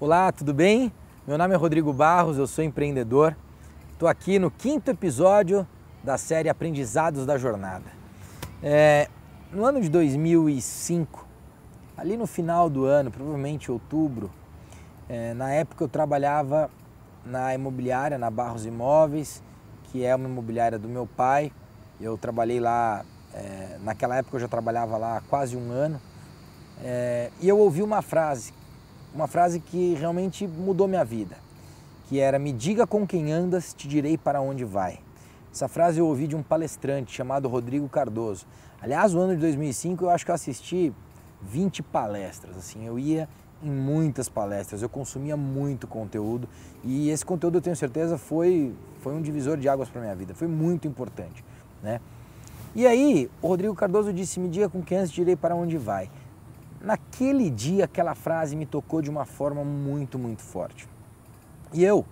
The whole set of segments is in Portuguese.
Olá, tudo bem? Meu nome é Rodrigo Barros, eu sou empreendedor. Estou aqui no quinto episódio da série Aprendizados da Jornada. É, no ano de 2005, ali no final do ano, provavelmente outubro, é, na época eu trabalhava na imobiliária, na Barros Imóveis, que é uma imobiliária do meu pai. Eu trabalhei lá, é, naquela época eu já trabalhava lá há quase um ano. É, e eu ouvi uma frase uma frase que realmente mudou minha vida, que era me diga com quem andas, te direi para onde vai. Essa frase eu ouvi de um palestrante chamado Rodrigo Cardoso. Aliás, no ano de 2005 eu acho que eu assisti 20 palestras, assim, eu ia em muitas palestras, eu consumia muito conteúdo e esse conteúdo eu tenho certeza foi, foi um divisor de águas para minha vida, foi muito importante, né? E aí, o Rodrigo Cardoso disse: Me diga com quem antes direi para onde vai. Naquele dia, aquela frase me tocou de uma forma muito, muito forte. E eu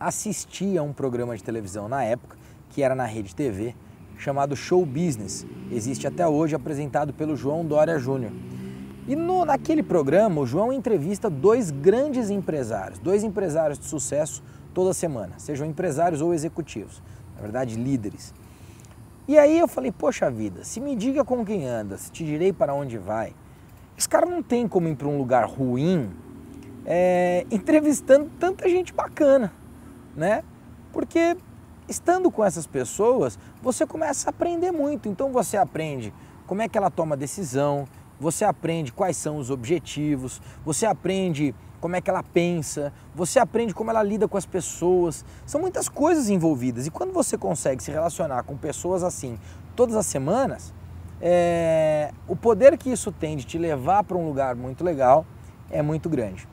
assisti a um programa de televisão na época, que era na Rede TV, chamado Show Business. Existe até hoje, apresentado pelo João Dória Júnior. E no, naquele programa, o João entrevista dois grandes empresários, dois empresários de sucesso toda semana, sejam empresários ou executivos, na verdade, líderes. E aí eu falei, poxa vida, se me diga com quem andas, te direi para onde vai. Esse cara não tem como ir para um lugar ruim é, entrevistando tanta gente bacana, né? Porque estando com essas pessoas, você começa a aprender muito. Então você aprende como é que ela toma decisão, você aprende quais são os objetivos, você aprende como é que ela pensa, você aprende como ela lida com as pessoas. São muitas coisas envolvidas. E quando você consegue se relacionar com pessoas assim todas as semanas, é, o poder que isso tem de te levar para um lugar muito legal é muito grande.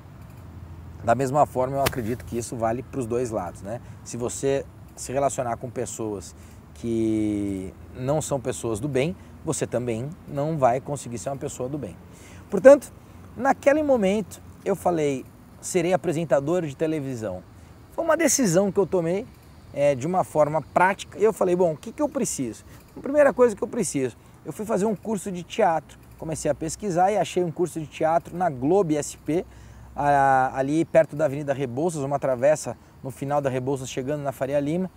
Da mesma forma, eu acredito que isso vale para os dois lados, né? Se você se relacionar com pessoas que não são pessoas do bem, você também não vai conseguir ser uma pessoa do bem. Portanto, naquele momento eu falei, serei apresentador de televisão. Foi uma decisão que eu tomei é, de uma forma prática e eu falei, bom, o que, que eu preciso? A primeira coisa que eu preciso eu fui fazer um curso de teatro. Comecei a pesquisar e achei um curso de teatro na Globo SP, ali perto da Avenida Rebouças, uma travessa no final da Rebouças, chegando na Faria Lima,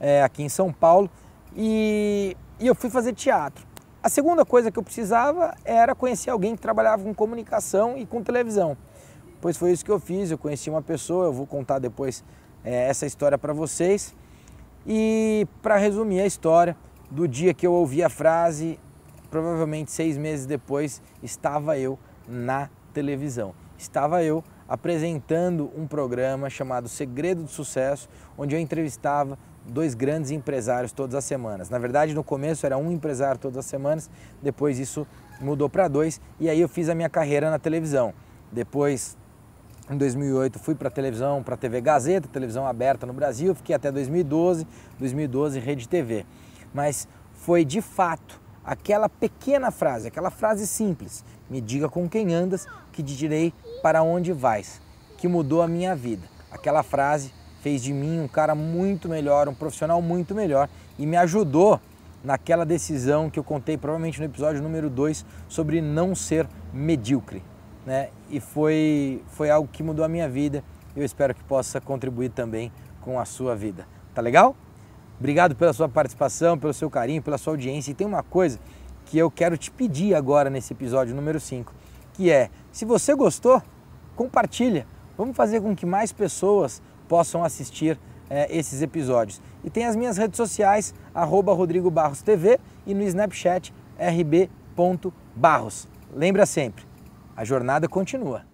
é, aqui em São Paulo. E, e eu fui fazer teatro. A segunda coisa que eu precisava era conhecer alguém que trabalhava com comunicação e com televisão. Pois foi isso que eu fiz, eu conheci uma pessoa, eu vou contar depois é, essa história para vocês. E para resumir a história, do dia que eu ouvi a frase, provavelmente seis meses depois, estava eu na televisão. Estava eu apresentando um programa chamado Segredo do Sucesso, onde eu entrevistava dois grandes empresários todas as semanas. Na verdade, no começo era um empresário todas as semanas, depois isso mudou para dois e aí eu fiz a minha carreira na televisão. Depois, em 2008, fui para a televisão, para a TV Gazeta, televisão aberta no Brasil, fiquei até 2012, 2012 Rede TV mas foi de fato aquela pequena frase, aquela frase simples: me diga com quem andas, que te direi para onde vais, que mudou a minha vida. Aquela frase fez de mim um cara muito melhor, um profissional muito melhor e me ajudou naquela decisão que eu contei provavelmente no episódio número 2 sobre não ser medíocre. Né? E foi, foi algo que mudou a minha vida. Eu espero que possa contribuir também com a sua vida. Tá legal? Obrigado pela sua participação, pelo seu carinho, pela sua audiência. E tem uma coisa que eu quero te pedir agora nesse episódio número 5, que é, se você gostou, compartilha. Vamos fazer com que mais pessoas possam assistir é, esses episódios. E tem as minhas redes sociais, arroba Rodrigo Barros TV e no Snapchat rb.barros. Lembra sempre, a jornada continua.